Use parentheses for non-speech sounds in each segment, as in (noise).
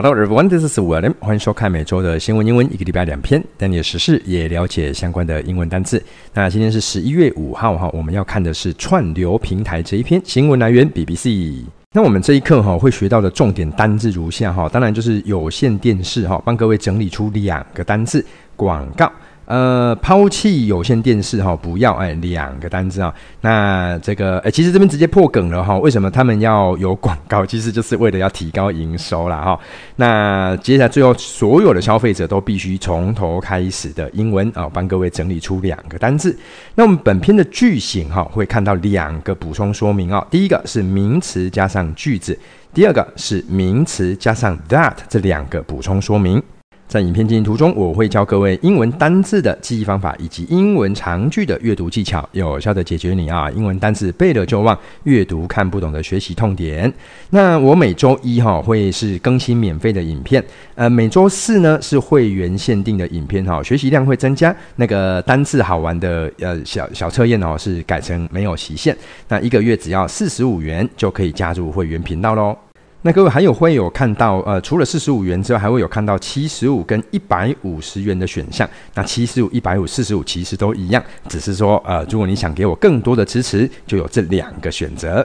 Hello everyone, this is William. 欢迎收看每周的新闻英文，一个礼拜两篇，带你的时事也了解相关的英文单词。那今天是十一月五号哈，我们要看的是串流平台这一篇新闻来源 BBC。那我们这一课哈会学到的重点单字如下哈，当然就是有线电视哈，帮各位整理出两个单字广告。呃，抛弃有线电视哈，不要哎，两个单字啊。那这个哎，其实这边直接破梗了哈。为什么他们要有广告？其实就是为了要提高营收啦哈。那接下来最后所有的消费者都必须从头开始的英文啊，帮各位整理出两个单字。那我们本篇的句型哈，会看到两个补充说明啊。第一个是名词加上句子，第二个是名词加上 that 这两个补充说明。在影片进行途中，我会教各位英文单字的记忆方法，以及英文长句的阅读技巧，有效的解决你啊英文单字背了就忘、阅读看不懂的学习痛点。那我每周一哈会是更新免费的影片，呃，每周四呢是会员限定的影片哈，学习量会增加。那个单字好玩的呃小小测验哦是改成没有期限，那一个月只要四十五元就可以加入会员频道喽。那各位还有会有看到，呃，除了四十五元之外，还会有看到七十五跟一百五十元的选项。那七十五、一百五、四十五其实都一样，只是说，呃，如果你想给我更多的支持，就有这两个选择。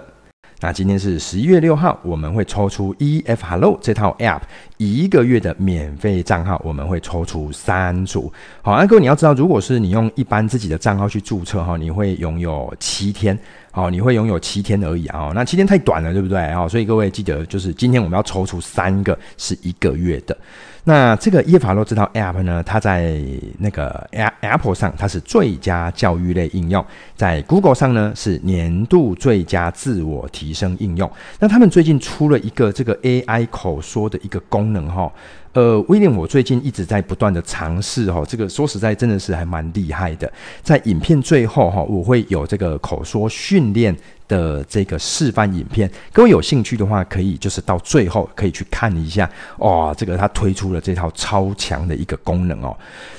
那今天是十一月六号，我们会抽出 EF Hello 这套 App 一个月的免费账号，我们会抽出三组。好，那各位你要知道，如果是你用一般自己的账号去注册哈，你会拥有七天。好，你会拥有七天而已啊。那七天太短了，对不对？好，所以各位记得，就是今天我们要抽出三个是一个月的。那这个耶法洛这套 App 呢，它在那个 Apple 上它是最佳教育类应用，在 Google 上呢是年度最佳自我提升应用。那他们最近出了一个这个 AI 口说的一个功能哈。呃，威廉，我最近一直在不断的尝试哈，这个说实在真的是还蛮厉害的。在影片最后哈，我会有这个口说训练的这个示范影片，各位有兴趣的话，可以就是到最后可以去看一下哇，这个他推出了这套超强的一个功能哦。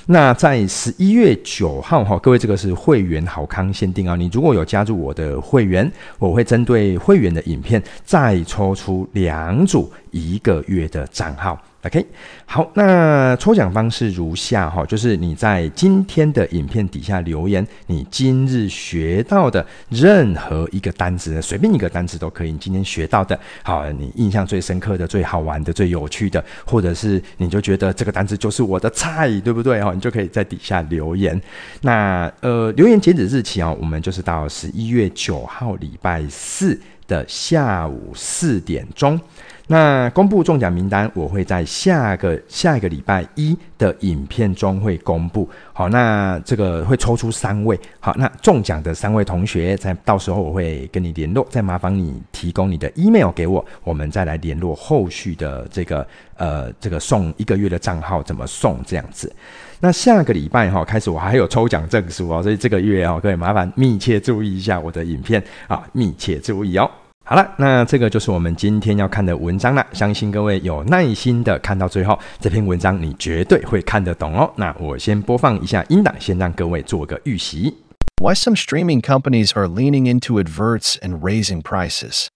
那在十一月九号哈，各位这个是会员好康限定啊，你如果有加入我的会员，我会针对会员的影片再抽出两组一个月的账号。OK，好，那抽奖方式如下哈，就是你在今天的影片底下留言，你今日学到的任何一个单词，随便一个单词都可以。你今天学到的，好，你印象最深刻的、最好玩的、最有趣的，或者是你就觉得这个单词就是我的菜，对不对哈？你就可以在底下留言。那呃，留言截止日期啊，我们就是到十一月九号礼拜四的下午四点钟。那公布中奖名单，我会在下个下一个礼拜一的影片中会公布。好，那这个会抽出三位。好，那中奖的三位同学，在到时候我会跟你联络，再麻烦你提供你的 email 给我，我们再来联络后续的这个呃这个送一个月的账号怎么送这样子。那下个礼拜哈开始，我还有抽奖证书哦，所以这个月哦各位麻烦密切注意一下我的影片啊，密切注意哦。好了，那这个就是我们今天要看的文章了。相信各位有耐心的看到最后，这篇文章你绝对会看得懂哦。那我先播放一下音档，先让各位做个预习。Why some streaming companies are leaning into adverts and raising prices.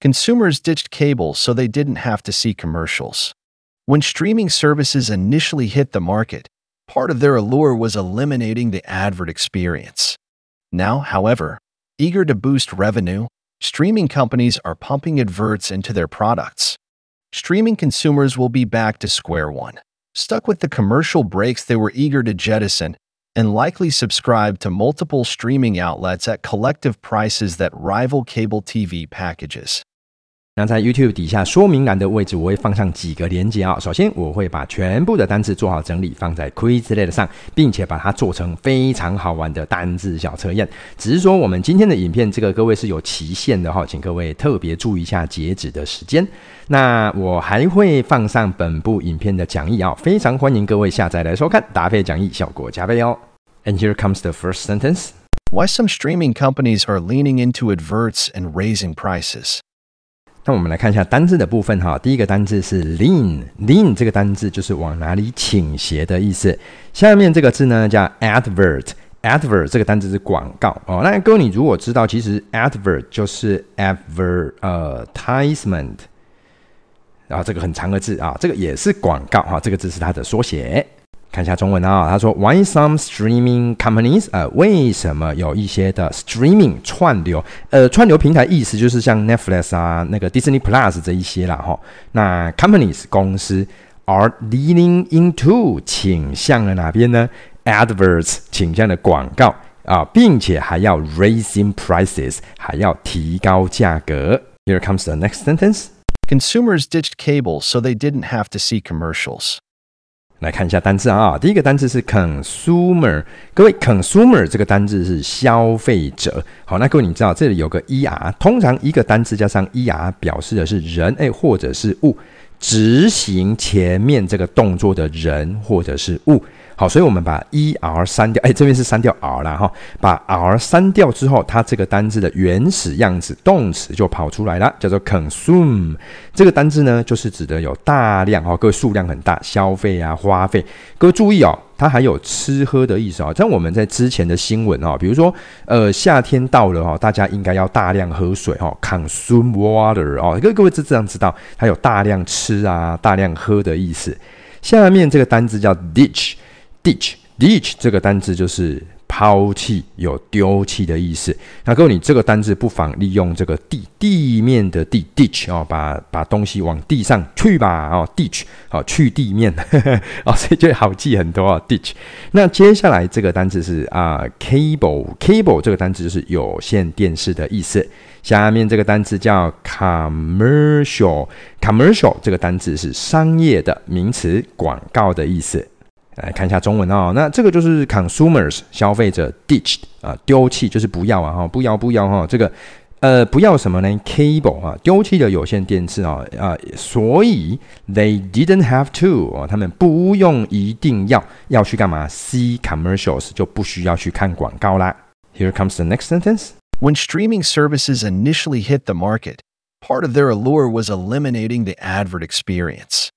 Consumers ditched cable so they didn't have to see commercials. When streaming services initially hit the market, part of their allure was eliminating the advert experience. Now, however, eager to boost revenue, Streaming companies are pumping adverts into their products. Streaming consumers will be back to square one, stuck with the commercial breaks they were eager to jettison, and likely subscribe to multiple streaming outlets at collective prices that rival cable TV packages. 那在 YouTube 底下说明栏的位置，我会放上几个连接啊。首先，我会把全部的单字做好整理，放在 Quizlet 上，并且把它做成非常好玩的单字小测验。只是说，我们今天的影片，这个各位是有期限的哈，请各位特别注意一下截止的时间。那我还会放上本部影片的讲义啊，非常欢迎各位下载来收看，搭配讲义效果加倍哦。And here comes the first sentence. Why some streaming companies are leaning into adverts and raising prices. 那我们来看一下单字的部分哈。第一个单字是 lean，lean 这个单字就是往哪里倾斜的意思。下面这个字呢叫 advert，advert 这个单字是广告哦。那各位你如果知道，其实 advert 就是 advertisement，然后这个很长的字啊，这个也是广告哈，这个字是它的缩写。看一下中文啊，他说 Why some streaming companies？呃，为什么有一些的 streaming 串流？呃，串流平台意思就是像 Netflix 啊，那个 Disney Plus 这一些啦哈。那 companies 公司 are leaning into 倾向了哪边呢？Adverts 倾向的广告啊，并且还要 raising prices，还要提高价格。Here comes the next sentence. Consumers ditched cable so they didn't have to see commercials. 来看一下单字啊，第一个单字是 consumer，各位 consumer 这个单字是消费者。好，那各位你知道这里有个 er，通常一个单字加上 er 表示的是人诶或者是物，执行前面这个动作的人或者是物。好，所以我们把 e r 删掉，哎，这边是删掉 r 啦哈，把 r 删掉之后，它这个单字的原始样子，动词就跑出来了，叫做 consume。这个单字呢，就是指的有大量哈，各位数量很大，消费啊，花费。各位注意哦，它还有吃喝的意思啊。像我们在之前的新闻啊，比如说，呃，夏天到了哈，大家应该要大量喝水哈，consume water 哦。各各位是这样知道，它有大量吃啊，大量喝的意思。下面这个单字叫 ditch。Ditch ditch 这个单字就是抛弃，有丢弃的意思。那各位，你这个单字不妨利用这个地地面的地 ditch 哦，把把东西往地上去吧哦，ditch 好去地面 (laughs) 哦，所以就好记很多啊。ditch 那接下来这个单字是啊、cable cable 这个单字就是有线电视的意思。下面这个单字叫 commercial commercial 这个单字是商业的名词，广告的意思。来看一下中文哦，那这个就是 consumers 消费者 ditched 啊丢弃就是不要啊哈不要不要哈这个呃不要什么呢 cable 啊丢弃的有线电视啊啊所以 they didn't have to 啊他们不用一定要要去干嘛 see commercials 就不需要去看广告啦。Here comes the next sentence. When streaming services initially hit the market, part of their allure was eliminating the advert experience.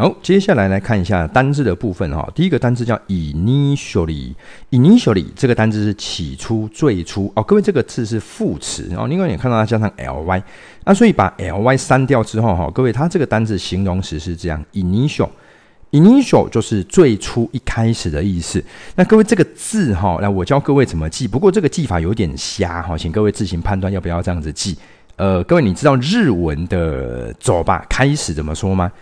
好，接下来来看一下单字的部分哈。第一个单字叫 initially，initially 这个单字是起初、最初哦。各位，这个字是副词哦。另外，你看到它加上 ly，那所以把 ly 删掉之后哈，各位，它这个单字形容词是这样：initial，initial 就是最初、一开始的意思。那各位，这个字哈，来我教各位怎么记。不过这个记法有点瞎哈，请各位自行判断要不要这样子记。呃，各位，你知道日文的走吧开始怎么说吗？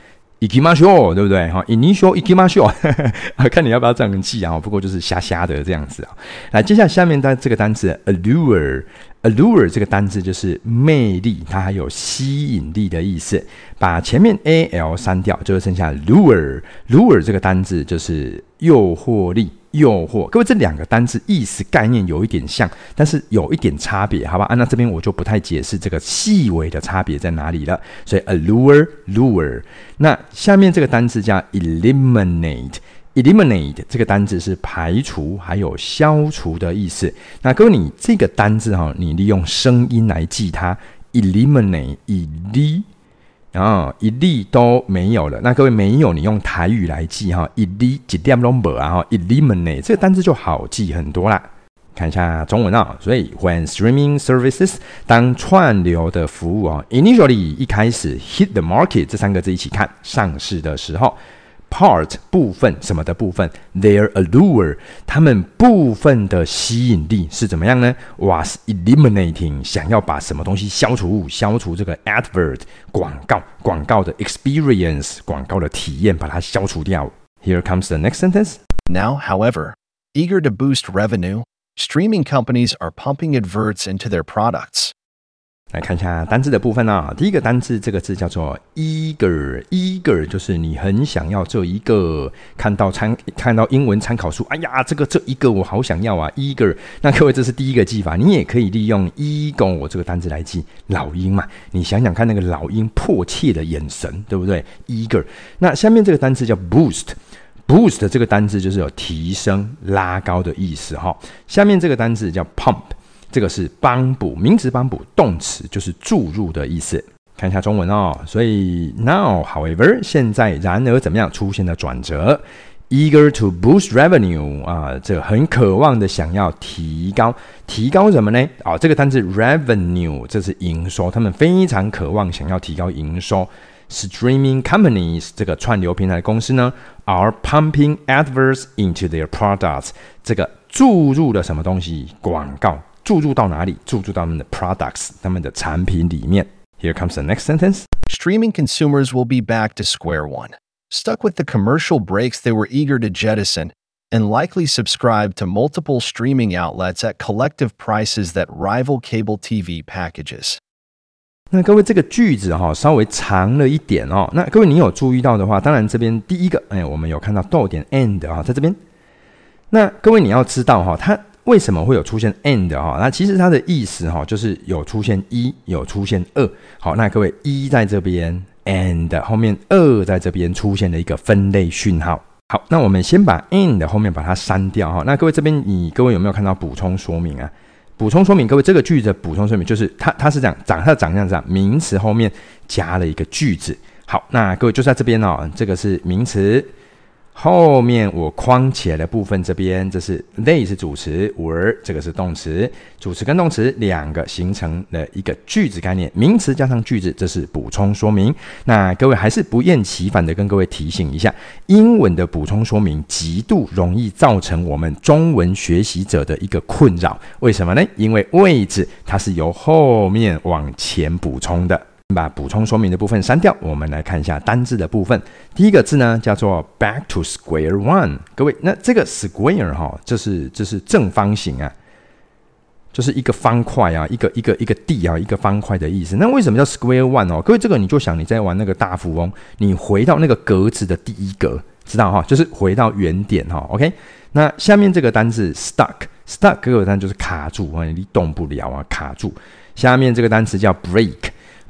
行きましょう，对不对？哈，initial 行きましょ(laughs) う，看你要不要这样记啊？不过就是瞎瞎的这样子啊。来，接下来下面的这个单词 allure，allure 这个单字就是魅力，它还有吸引力的意思。把前面 al 删掉，就会剩下 lure，lure 这个单字就是诱惑力。 诱惑，各位，这两个单字意思概念有一点像，但是有一点差别，好吧？啊，那这边我就不太解释这个细微的差别在哪里了。所以 allure lure，那下面这个单字叫 eliminate，eliminate 这个单字是排除还有消除的意思。那各位，你这个单字哈，你利用声音来记它，eliminate，eli。后一粒都没有了，那各位没有，你用台语来记哈，一粒几点拢无啊哈，eliminate 这个单字就好记很多啦。看一下中文啊，所以 when streaming services 当串流的服务啊，initially 一开始 hit the market 这三个字一起看上市的时候。Part 部分什么的部分，their allure 他们部分的吸引力是怎么样呢？Was eliminating 想要把什么东西消除，消除这个 advert 广告广告的 experience 广告的体验，把它消除掉。Here comes the next sentence. Now, however, eager to boost revenue, streaming companies are pumping adverts into their products. 来看一下单字的部分啊，第一个单字这个字叫做 eager，eager 就是你很想要这一个，看到参看到英文参考书，哎呀，这个这一个我好想要啊，eager。那各位这是第一个记法，你也可以利用 ego 这个单字来记老鹰嘛，你想想看那个老鹰迫切的眼神，对不对？eager。那下面这个单字叫 boost，boost 这个单字就是有提升、拉高的意思哈。下面这个单字叫 pump。这个是帮补，名词帮补，动词就是注入的意思。看一下中文哦，所以 now however 现在然而怎么样出现了转折，eager to boost revenue 啊，这很渴望的想要提高，提高什么呢？啊，这个单词 revenue 这是营收，他们非常渴望想要提高营收。streaming companies 这个串流平台的公司呢，are pumping adverts into their products，这个注入了什么东西？广告注入到哪里？注入到他们的 products，他们的产品里面。Here comes the next sentence. Streaming consumers will be back to square one, stuck with the commercial breaks they were eager to jettison, and likely subscribe to multiple streaming outlets at collective prices that rival cable TV packages. 那各位，这个句子哈稍微长了一点哦。那各位，你有注意到的话，当然这边第一个，哎，我们有看到逗点 and 啊，在这边。那各位你要知道哈，它 为什么会有出现 and 哈？那其实它的意思哈，就是有出现一，有出现二。好，那各位一在这边，and 后面二在这边出现了一个分类讯号。好，那我们先把 and 后面把它删掉哈。那各位这边，你各位有没有看到补充说明啊？补充说明，各位，这个句子的补充说明就是它，它是这样长，它长这样子，名词后面加了一个句子。好，那各位就在这边哦，这个是名词。后面我框起来的部分，这边这是 they 是主词，were 这个是动词，主词跟动词两个形成了一个句子概念，名词加上句子，这是补充说明。那各位还是不厌其烦的跟各位提醒一下，英文的补充说明极度容易造成我们中文学习者的一个困扰，为什么呢？因为位置它是由后面往前补充的。把补充说明的部分删掉，我们来看一下单字的部分。第一个字呢叫做 back to square one。各位，那这个 square 哈，这是这是正方形啊，就是一个方块啊，一个一个一个地啊，一个方块的意思。那为什么叫 square one 哦？各位，这个你就想你在玩那个大富翁，你回到那个格子的第一格，知道哈？就是回到原点哈。OK，那下面这个单字 stuck，stuck 各位单就是卡住啊，你动不了啊，卡住。下面这个单词叫 break。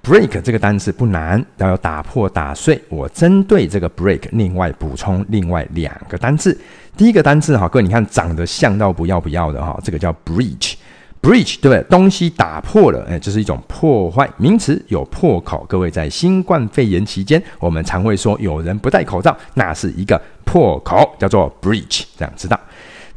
Break 这个单词不难，要有打破、打碎。我针对这个 break，另外补充另外两个单词。第一个单词哈，各位你看长得像到不要不要的哈，这个叫 breach，breach 对不对？东西打破了，哎，这是一种破坏。名词有破口。各位在新冠肺炎期间，我们常会说有人不戴口罩，那是一个破口，叫做 breach，这样知道。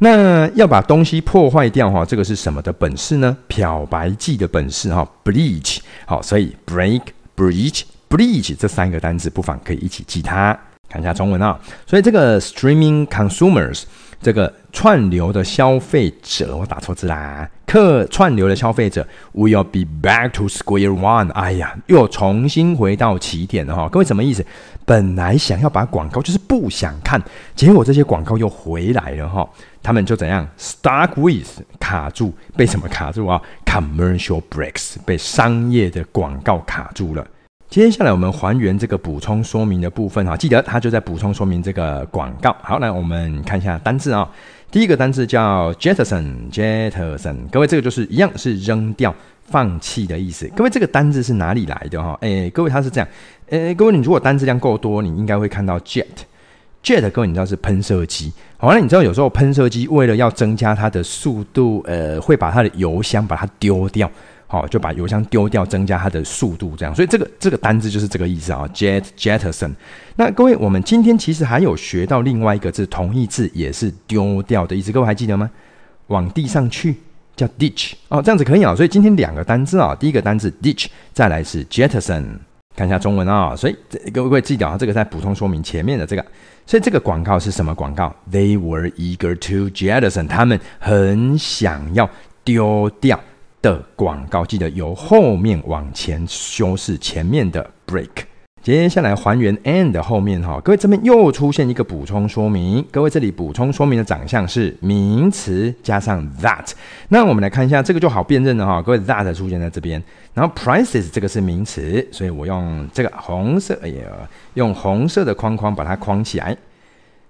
那要把东西破坏掉哈，这个是什么的本事呢？漂白剂的本事哈，bleach。好，所以 break、breach、bleach 这三个单词不妨可以一起记它。看一下中文啊，所以这个 streaming consumers。这个串流的消费者，我打错字啦。客串流的消费者，will be back to square one。哎呀，又重新回到起点了哈。各位什么意思？本来想要把广告就是不想看，结果这些广告又回来了哈。他们就怎样？Stuck with 卡住，被什么卡住啊？Commercial breaks 被商业的广告卡住了。接下来我们还原这个补充说明的部分哈，记得它就在补充说明这个广告。好，来我们看一下单字啊。第一个单字叫 jettison，jettison，各位这个就是一样是扔掉、放弃的意思。各位这个单字是哪里来的哈？诶，各位它是这样，诶，各位你如果单字量够多，你应该会看到 jet，jet，各位你知道是喷射机。好，那你知道有时候喷射机为了要增加它的速度，呃，会把它的油箱把它丢掉。好，就把油箱丢掉，增加它的速度，这样。所以这个这个单字就是这个意思啊，jet jettison。那各位，我们今天其实还有学到另外一个字，同义字也是丢掉的意思，各位还记得吗？往地上去叫 ditch 哦，这样子可以啊。所以今天两个单字啊，第一个单字 ditch，再来是 jettison。看一下中文啊，所以各位记得啊，这个在补充说明前面的这个。所以这个广告是什么广告？They were eager to jettison，他们很想要丢掉。的广告，记得由后面往前修饰前面的 break。接下来还原 and 后面哈，各位这边又出现一个补充说明。各位这里补充说明的长相是名词加上 that。那我们来看一下，这个就好辨认了哈。各位 that 出现在这边，然后 prices 这个是名词，所以我用这个红色，哎呀，用红色的框框把它框起来。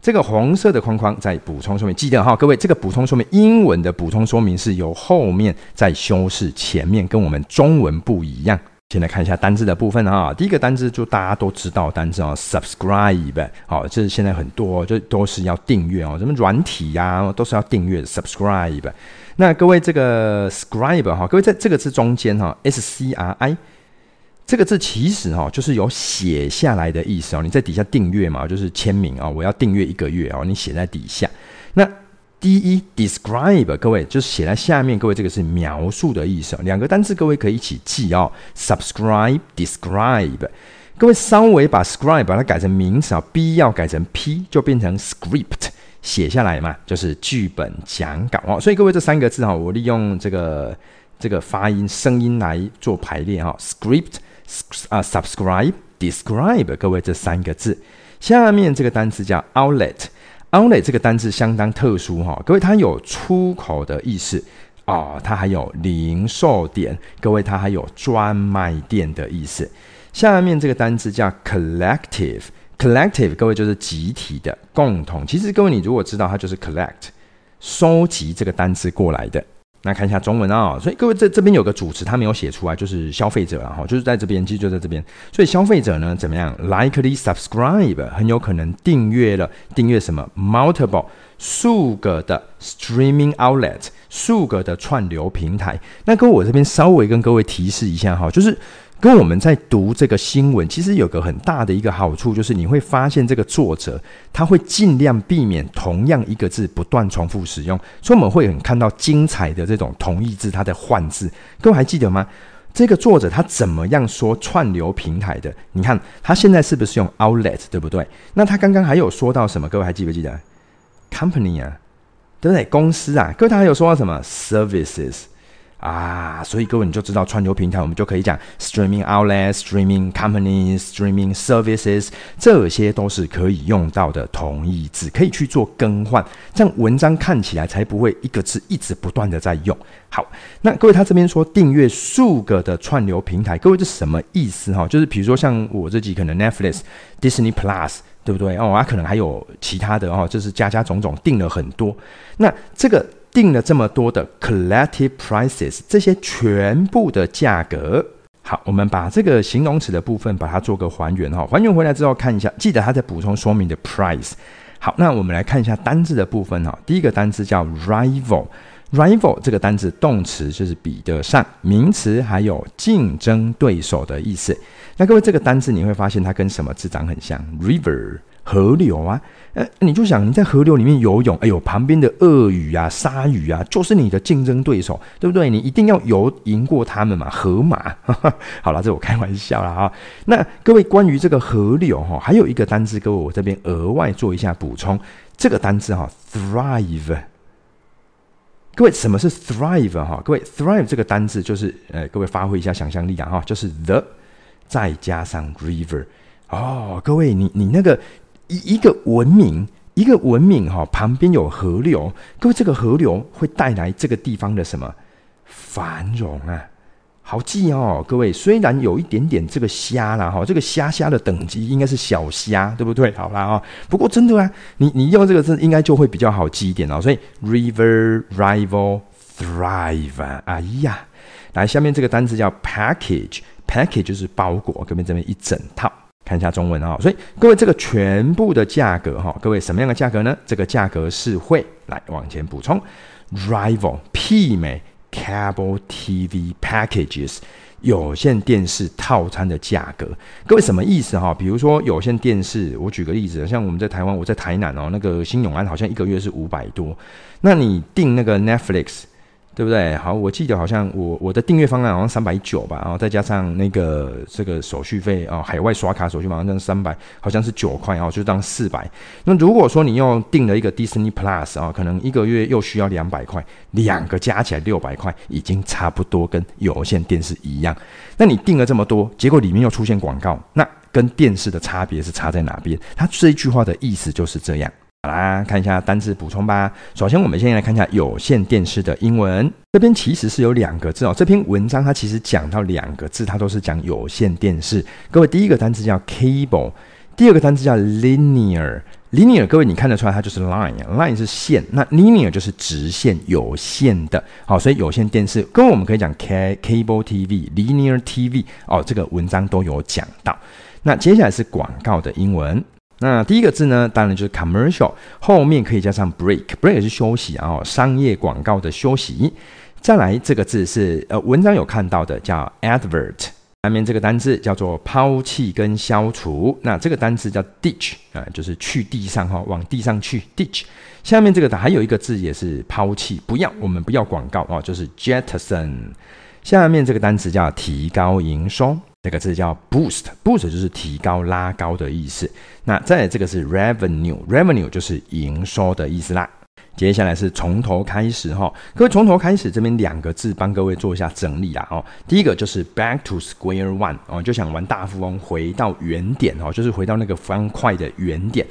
这个红色的框框在补充说明，记得哈，各位，这个补充说明英文的补充说明是由后面在修饰前面，跟我们中文不一样。先来看一下单字的部分哈，第一个单字就大家都知道单字哦，subscribe，好，这是现在很多就都是要订阅哦，什么软体呀、都是要订阅 subscribe。那各位这个 scribe 哈，各位在这个字中间哈，s c r i。这个字其实哈，就是有写下来的意思哦。你在底下订阅嘛，就是签名啊，我要订阅一个月哦。你写在底下。那第一 describe，各位就是写在下面。各位这个是描述的意思。哦两个单词各位可以一起记哦。subscribe，describe。各位稍微把 scribe 把它改成名词啊，b 要改成 p，就变成 script，写下来嘛，就是剧本讲稿哦。所以各位这三个字哈，我利用这个这个发音声音来做排列哈，script 啊，subscribe，describe，各位这三个字。下面这个单词叫 outlet，outlet 这个单词相当特殊哈，各位它有出口的意思哦，它还有零售点，各位它还有专卖店的意思。下面这个单词叫 collective，collective 各位就是集体的、共同。其实各位你如果知道它就是 collect，收集这个单词过来的。那看一下中文啊、所以各位这这边有个主持，他没有写出来，就是消费者啊，哈，就是在这边，其实就在这边。所以消费者呢，怎么样？Likely subscribe，很有可能订阅了，订阅什么？Multiple 数个的 streaming outlet，数个的串流平台。那跟我这边稍微跟各位提示一下哈，就是。跟我们在读这个新闻，其实有个很大的一个好处，就是你会发现这个作者他会尽量避免同样一个字不断重复使用，所以我们会很看到精彩的这种同义字，它的换字。各位还记得吗？这个作者他怎么样说串流平台的？你看他现在是不是用 outlet，对不对？那他刚刚还有说到什么？各位还记不记得？company 啊，对不对？公司啊，各位他还有说到什么？services。啊，所以各位你就知道串流平台，我们就可以讲 streaming outlets、streaming companies、streaming services，这些都是可以用到的同义字，可以去做更换，这样文章看起来才不会一个字一直不断的在用。好，那各位他这边说订阅数个的串流平台，各位这什么意思哈？就是比如说像我自己可能 Netflix、Disney Plus，对不对？哦，他可能还有其他的哦，就是加加种种订了很多，那这个。定了这么多的 collective prices，这些全部的价格。好，我们把这个形容词的部分把它做个还原哈，还原回来之后看一下，记得它在补充说明的 price。好，那我们来看一下单字的部分哈。第一个单字叫 rival，rival 这个单字动词就是比得上，名词还有竞争对手的意思。那各位这个单字你会发现它跟什么字长很像？river。河流啊，呃，你就想你在河流里面游泳，哎呦，旁边的鳄鱼啊、鲨鱼啊，就是你的竞争对手，对不对？你一定要游赢过他们嘛，河马。(laughs) 好了，这我开玩笑了哈。那各位关于这个河流哈，还有一个单字，各位我这边额外做一下补充，这个单字哈，thrive。各位什么是 thrive 哈？各位 thrive 这个单字就是，呃，各位发挥一下想象力啊哈，就是 the 再加上 river 哦，各位你你那个。一一个文明，一个文明哈，旁边有河流，各位，这个河流会带来这个地方的什么繁荣啊？好记哦，各位，虽然有一点点这个虾啦哈，这个虾虾的等级应该是小虾，对不对？好啦啊，不过真的啊，你你用这个字应该就会比较好记一点哦。所以 river rival thrive 啊，哎呀，来下面这个单词叫 package，package 就是包裹，这边这边一整套。看一下中文啊，所以各位这个全部的价格哈，各位什么样的价格呢？这个价格是会来往前补充，rival 媲美 cable TV packages 有线电视套餐的价格。各位什么意思哈？比如说有线电视，我举个例子，像我们在台湾，我在台南哦，那个新永安好像一个月是五百多，那你订那个 Netflix。对不对？好，我记得好像我我的订阅方案好像三百九吧，然后再加上那个这个手续费啊，海外刷卡手续费好像三百，好像是九块哦，就当四百。那如果说你又订了一个 Disney Plus 啊，可能一个月又需要两百块，两个加起来六百块，已经差不多跟有线电视一样。那你订了这么多，结果里面又出现广告，那跟电视的差别是差在哪边？它这一句话的意思就是这样。好啦，看一下单字补充吧。首先，我们先来看一下有线电视的英文。这边其实是有两个字哦。这篇文章它其实讲到两个字，它都是讲有线电视。各位，第一个单字叫 cable，第二个单字叫 linear。linear，各位你看得出来，它就是 line，line 是线，那 linear 就是直线有线的。好，所以有线电视，跟我们可以讲 cable TV，linear TV 哦，这个文章都有讲到。那接下来是广告的英文。那第一个字呢，当然就是 commercial，后面可以加上 break，break 是休息啊，商业广告的休息。再来这个字是呃，文章有看到的，叫 advert。下面这个单字叫做抛弃跟消除，那这个单字叫 ditch 啊，就是去地上哈，往地上去 ditch。下面这个的还有一个字也是抛弃，不要，我们不要广告哦，就是 jettison。下面这个单词叫提高营收。这个字叫 boost，boost 就是提高、拉高的意思。那再来这个是 revenue，revenue 就是营收的意思啦。接下来是从头开始哈，各位从头开始这边两个字帮各位做一下整理啦哦。第一个就是 back to square one 哦，就想玩大富翁回到原点哦，就是回到那个方块的原点。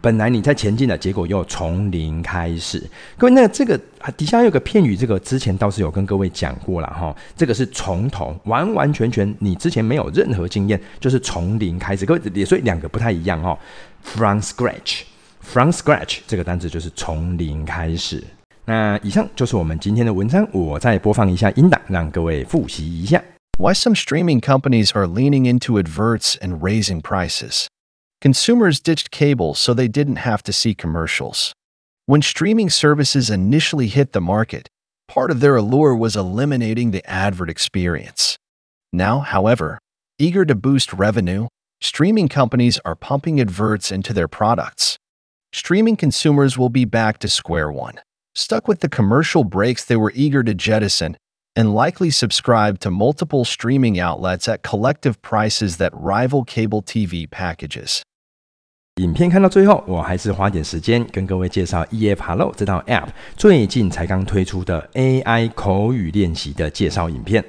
本来你在前进的，结果又从零开始。各位，那这个底下有个片语，这个之前倒是有跟各位讲过了哈。这个是从头，完完全全你之前没有任何经验，就是从零开始。各位，所以两个不太一样哈。From scratch，from scratch 这个单词就是从零开始。那以上就是我们今天的文章，我再播放一下音档，让各位复习一下。Why some streaming companies are leaning into adverts and raising prices. Consumers ditched cable so they didn't have to see commercials. When streaming services initially hit the market, part of their allure was eliminating the advert experience. Now, however, eager to boost revenue, streaming companies are pumping adverts into their products. Streaming consumers will be back to square one, stuck with the commercial breaks they were eager to jettison, and likely subscribe to multiple streaming outlets at collective prices that rival cable TV packages. 影片看到最后，我还是花点时间跟各位介绍 EF Hello 这套 App 最近才刚推出的 AI 口语练习的介绍影片。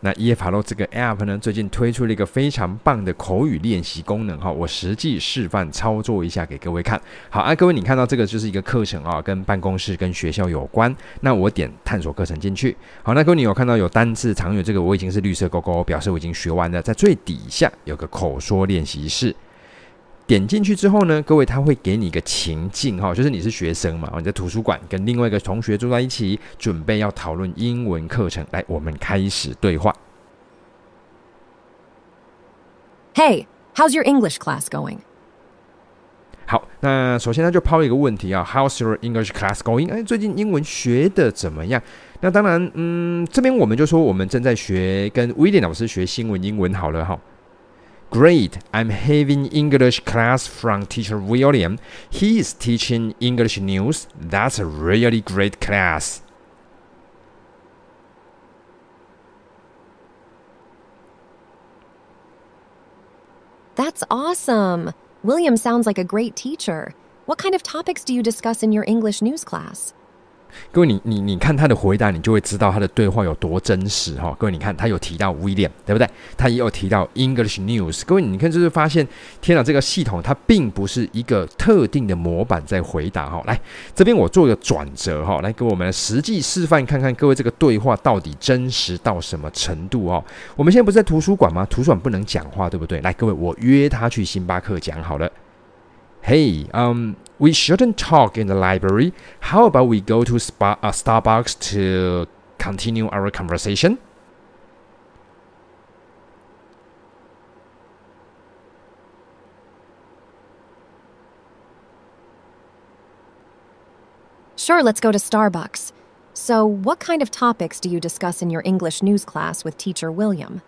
那 EF Hello 这个 App 呢，最近推出了一个非常棒的口语练习功能哈，我实际示范操作一下给各位看。好啊，各位你看到这个就是一个课程啊，跟办公室跟学校有关。那我点探索课程进去。好，那各位你有看到有单字长语，这个我已经是绿色勾勾，表示我已经学完了。在最底下有个口说练习室。点进去之后呢，各位他会给你一个情境哈，就是你是学生嘛，你在图书馆跟另外一个同学坐在一起，准备要讨论英文课程。来，我们开始对话。Hey, how's your English class going? 好，那首先他就抛一个问题啊，How's your English class going？哎，最近英文学的怎么样？那当然，嗯，这边我们就说我们正在学，跟威廉老师学新闻英文好了哈。Great, I'm having English class from teacher William. He is teaching English news. That's a really great class. That's awesome. William sounds like a great teacher. What kind of topics do you discuss in your English news class? 各位你，你你看他的回答，你就会知道他的对话有多真实哈。各位，你看他有提到 William，对不对？他也有提到 English News。各位，你看就是发现，天哪，这个系统它并不是一个特定的模板在回答哈。来，这边我做个转折哈，来给我们实际示范看看，各位这个对话到底真实到什么程度哦？我们现在不是在图书馆吗？图书馆不能讲话，对不对？来，各位，我约他去星巴克讲好了。Hey, um. We shouldn't talk in the library. How about we go to spa, uh, Starbucks to continue our conversation? Sure, let's go to Starbucks. So, what kind of topics do you discuss in your English news class with teacher William?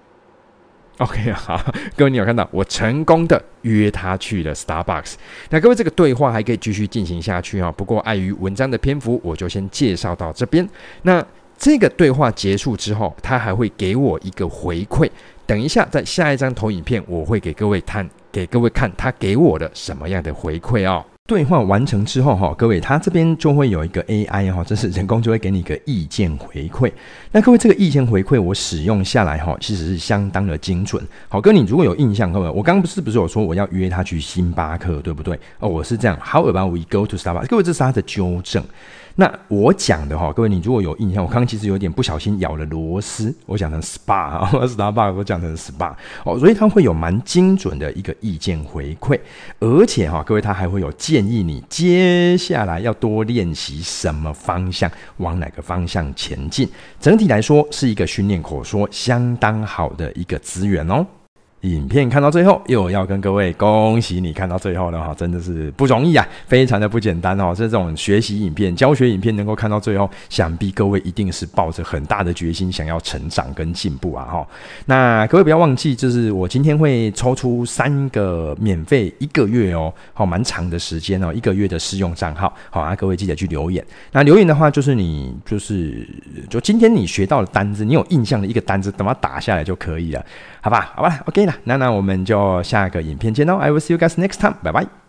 OK，(laughs) 好，各位你有看到我成功的约他去了 Starbucks。那各位这个对话还可以继续进行下去啊，不过碍于文章的篇幅，我就先介绍到这边。那这个对话结束之后，他还会给我一个回馈。等一下，在下一张投影片，我会给各位看，给各位看他给我的什么样的回馈哦。兑换完成之后，哈，各位，他这边就会有一个 AI 哈，这是人工就会给你一个意见回馈。那各位，这个意见回馈我使用下来哈，其实是相当的精准。好，哥，你如果有印象，各位，我刚刚不是不是有说我要约他去星巴克，对不对？哦，我是这样，How about we go to Starbucks？各位，这是他的纠正。那我讲的哈，各位，你如果有印象，我刚刚其实有点不小心咬了螺丝，我讲成 SPA 啊，Starbucks (laughs) 我讲成 SPA 哦，所以它会有蛮精准的一个意见回馈，而且哈，各位，它还会有建议你接下来要多练习什么方向，往哪个方向前进。整体来说，是一个训练口说相当好的一个资源哦。影片看到最后，又要跟各位恭喜你看到最后了哈，真的是不容易啊，非常的不简单哦。这种学习影片、教学影片能够看到最后，想必各位一定是抱着很大的决心想要成长跟进步啊哈。那各位不要忘记，就是我今天会抽出三个免费一个月哦，好，蛮长的时间哦，一个月的试用账号，好啊，各位记得去留言。那留言的话，就是你就是就今天你学到的单字，你有印象的一个单字，等它打下来就可以了，好吧？好吧，OK 了那那我们就下个影片见喽，I will see you guys next time，拜拜。